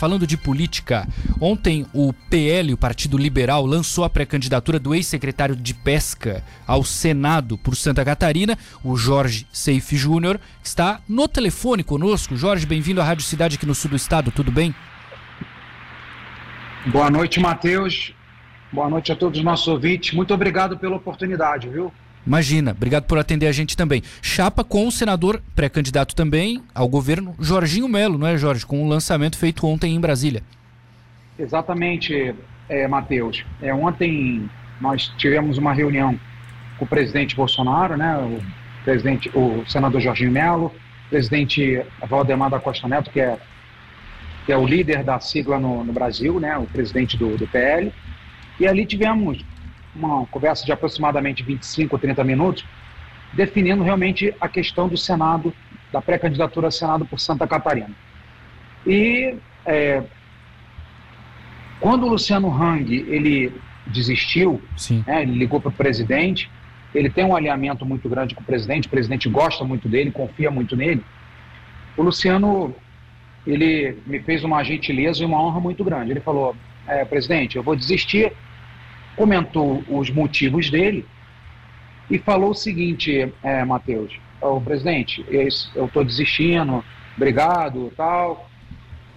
Falando de política, ontem o PL, o Partido Liberal, lançou a pré-candidatura do ex-secretário de Pesca ao Senado por Santa Catarina, o Jorge Seife Júnior, que está no telefone conosco. Jorge, bem-vindo à Rádio Cidade aqui no sul do estado, tudo bem? Boa noite, Matheus. Boa noite a todos os nossos ouvintes. Muito obrigado pela oportunidade, viu? Imagina, obrigado por atender a gente também. Chapa com o senador pré-candidato também ao governo, Jorginho Melo, não é, Jorge? Com o um lançamento feito ontem em Brasília. Exatamente, é, Matheus. É, ontem nós tivemos uma reunião com o presidente Bolsonaro, né? O, presidente, o senador Jorginho Melo, o presidente Valdemar da Costa Neto, que é, que é o líder da sigla no, no Brasil, né? O presidente do, do PL. E ali tivemos uma conversa de aproximadamente 25 ou 30 minutos, definindo realmente a questão do Senado, da pré-candidatura ao Senado por Santa Catarina. E é, quando o Luciano Hang ele desistiu, né, ele ligou para o presidente, ele tem um alinhamento muito grande com o presidente, o presidente gosta muito dele, confia muito nele. O Luciano ele me fez uma gentileza e uma honra muito grande. Ele falou: é, presidente, eu vou desistir comentou os motivos dele e falou o seguinte, é, Matheus, o presidente, eu estou desistindo, obrigado, tal,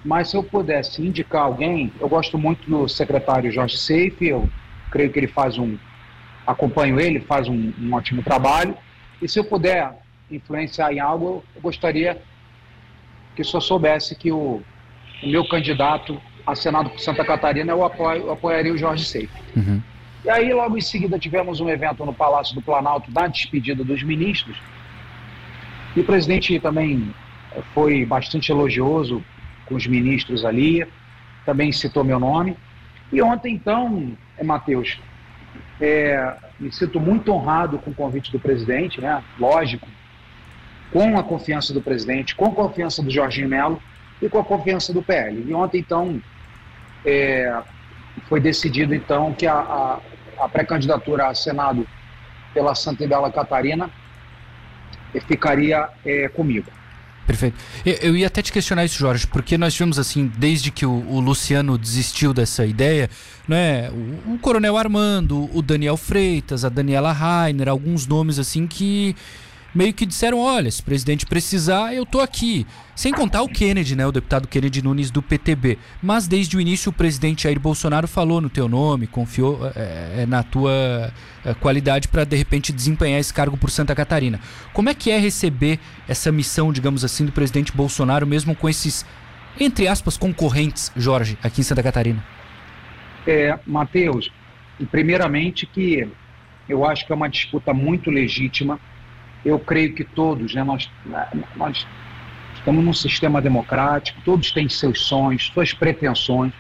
mas se eu pudesse indicar alguém, eu gosto muito do secretário Jorge Seife, eu creio que ele faz um, acompanho ele, faz um, um ótimo trabalho, e se eu puder influenciar em algo, eu gostaria que senhor soubesse que o, o meu candidato a Senado por Santa Catarina, eu, apoio, eu apoiaria o Jorge Seife. Uhum. E aí, logo em seguida, tivemos um evento no Palácio do Planalto da despedida dos ministros. E o presidente também foi bastante elogioso com os ministros ali, também citou meu nome. E ontem, então, é, Matheus, é, me sinto muito honrado com o convite do presidente, né? lógico, com a confiança do presidente, com a confiança do Jorginho Melo e com a confiança do PL. E ontem, então, é, foi decidido então que a, a, a pré-candidatura a Senado pela Santa Bela Catarina ficaria é, comigo. Perfeito. Eu ia até te questionar isso, Jorge, porque nós tivemos assim, desde que o, o Luciano desistiu dessa ideia, né, o, o, Coronel Armando, o Daniel Freitas, a Daniela Rainer, alguns nomes assim que meio que disseram: olha, se o presidente precisar, eu tô aqui. Sem contar o Kennedy, né, o deputado Kennedy Nunes do PTB. Mas desde o início o presidente Jair Bolsonaro falou no teu nome, confiou é, na tua é, qualidade para de repente desempenhar esse cargo por Santa Catarina. Como é que é receber essa missão, digamos assim, do presidente Bolsonaro, mesmo com esses, entre aspas, concorrentes, Jorge, aqui em Santa Catarina? É, Matheus, primeiramente que eu acho que é uma disputa muito legítima eu creio que todos, né, nós, nós estamos num sistema democrático, todos têm seus sonhos, suas pretensões,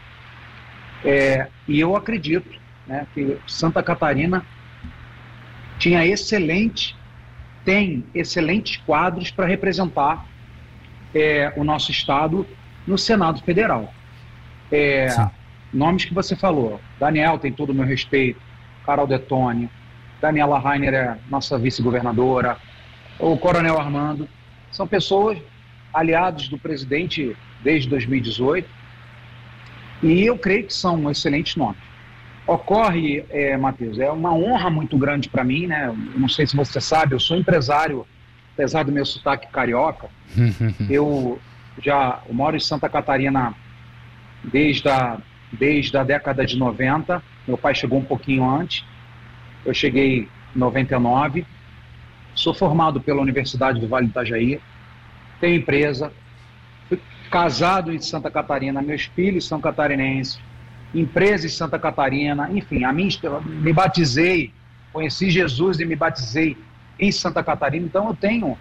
é, e eu acredito né, que Santa Catarina tinha excelente, tem excelentes quadros para representar é, o nosso Estado no Senado Federal. É, nomes que você falou, Daniel tem todo o meu respeito, Carol Detone, Daniela Rainer é nossa vice-governadora, o Coronel Armando, são pessoas aliados do presidente desde 2018 e eu creio que são excelentes nomes. Ocorre, é, Matheus, é uma honra muito grande para mim, né? Eu não sei se você sabe, eu sou empresário, apesar do meu sotaque carioca. eu já eu moro em Santa Catarina desde a, desde a década de 90. Meu pai chegou um pouquinho antes. Eu cheguei em 99 Sou formado pela Universidade do Vale do Itajaí, tenho empresa, fui casado em Santa Catarina, meus filhos são catarinenses, empresa em Santa Catarina, enfim, a mim, me batizei, conheci Jesus e me batizei em Santa Catarina, então eu tenho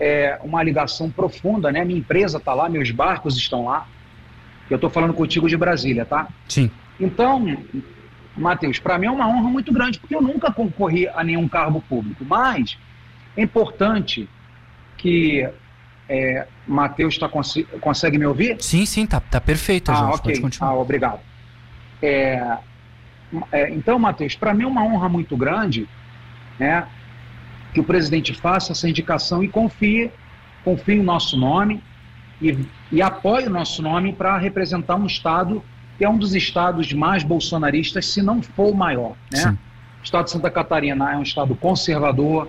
é, uma ligação profunda, né? Minha empresa está lá, meus barcos estão lá. Eu estou falando contigo de Brasília, tá? Sim. Então, Matheus, para mim é uma honra muito grande, porque eu nunca concorri a nenhum cargo público, mas é importante que é, Matheus tá, consegue me ouvir? Sim, sim, tá, tá perfeito. Ah, ok. Pode continuar. Ah, obrigado. É, é, então, Matheus, para mim é uma honra muito grande né, que o presidente faça essa indicação e confie, confie em nosso nome. e, e apoie o nosso nome para representar um estado que é um dos estados mais bolsonaristas, se não for o maior. Né? O estado de Santa Catarina é um estado conservador,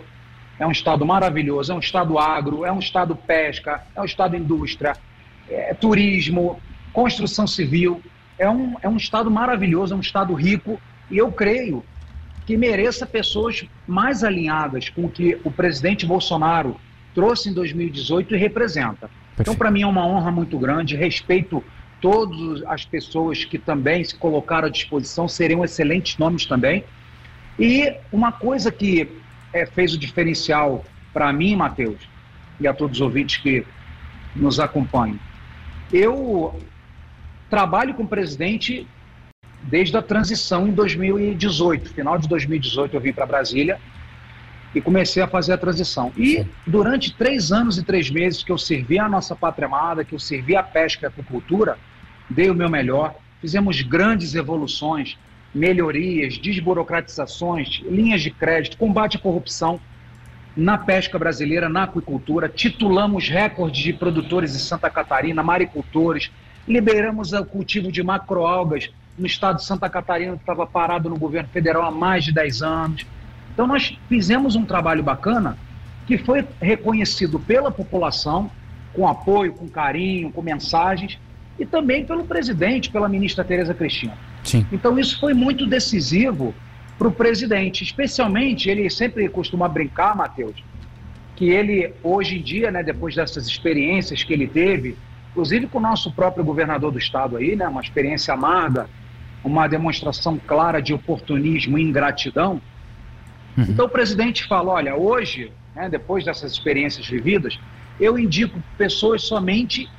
é um estado maravilhoso, é um estado agro, é um estado pesca, é um estado indústria, é turismo, construção civil. É um, é um estado maravilhoso, é um estado rico, e eu creio que mereça pessoas mais alinhadas com o que o presidente Bolsonaro trouxe em 2018 e representa. Perfeito. Então, para mim, é uma honra muito grande, respeito todas as pessoas que também se colocaram à disposição, seriam excelentes nomes também. E uma coisa que é, fez o diferencial para mim, Matheus, e a todos os ouvintes que nos acompanham, eu trabalho com o presidente desde a transição em 2018. Final de 2018 eu vim para Brasília e comecei a fazer a transição. E durante três anos e três meses que eu servi a nossa pátria amada, que eu servi a pesca e a aquicultura, dei o meu melhor, fizemos grandes evoluções, melhorias, desburocratizações, linhas de crédito, combate à corrupção na pesca brasileira, na aquicultura, titulamos recordes de produtores em Santa Catarina, maricultores, liberamos o cultivo de macroalgas no estado de Santa Catarina, que estava parado no governo federal há mais de 10 anos. Então nós fizemos um trabalho bacana que foi reconhecido pela população, com apoio, com carinho, com mensagens, e também pelo presidente, pela ministra Tereza Cristina. Sim. Então isso foi muito decisivo para o presidente, especialmente ele sempre costuma brincar, Matheus, que ele hoje em dia, né, depois dessas experiências que ele teve, inclusive com o nosso próprio governador do estado aí, né, uma experiência amarga, uma demonstração clara de oportunismo e ingratidão. Uhum. Então o presidente fala, olha, hoje, né, depois dessas experiências vividas, eu indico pessoas somente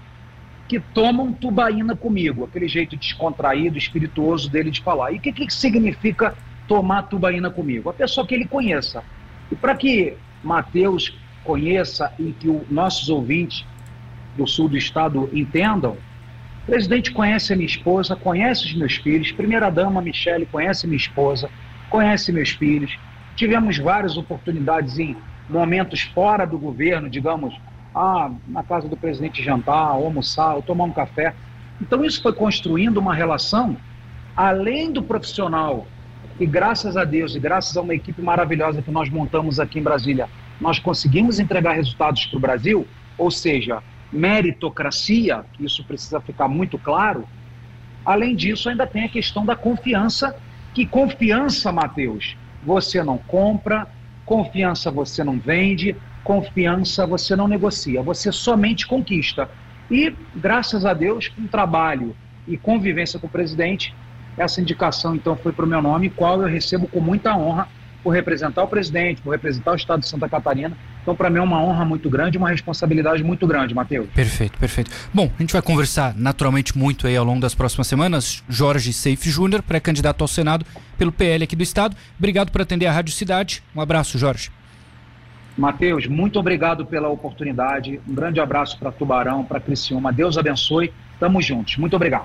que tomam tubaína comigo, aquele jeito descontraído, espirituoso dele de falar. E o que, que significa tomar tubaína comigo? A pessoa que ele conheça. E para que Mateus conheça e que os nossos ouvintes do sul do estado entendam, o presidente conhece a minha esposa, conhece os meus filhos, primeira-dama Michele conhece minha esposa, conhece meus filhos. Tivemos várias oportunidades em momentos fora do governo, digamos, ah, na casa do presidente jantar, ou almoçar, ou tomar um café. Então isso foi construindo uma relação além do profissional e graças a Deus e graças a uma equipe maravilhosa que nós montamos aqui em Brasília, nós conseguimos entregar resultados para o Brasil, ou seja, meritocracia, que isso precisa ficar muito claro. Além disso, ainda tem a questão da confiança, que confiança, Mateus, você não compra, confiança você não vende, confiança você não negocia, você somente conquista. E, graças a Deus, com trabalho e convivência com o presidente, essa indicação então foi para o meu nome, qual eu recebo com muita honra por representar o presidente, por representar o estado de Santa Catarina. Então, para mim é uma honra muito grande, uma responsabilidade muito grande, Matheus. Perfeito, perfeito. Bom, a gente vai conversar naturalmente muito aí ao longo das próximas semanas. Jorge Seif Júnior, pré-candidato ao Senado pelo PL aqui do estado. Obrigado por atender a Rádio Cidade. Um abraço, Jorge. Mateus, muito obrigado pela oportunidade. Um grande abraço para Tubarão, para Criciúma. Deus abençoe. Tamo juntos. Muito obrigado.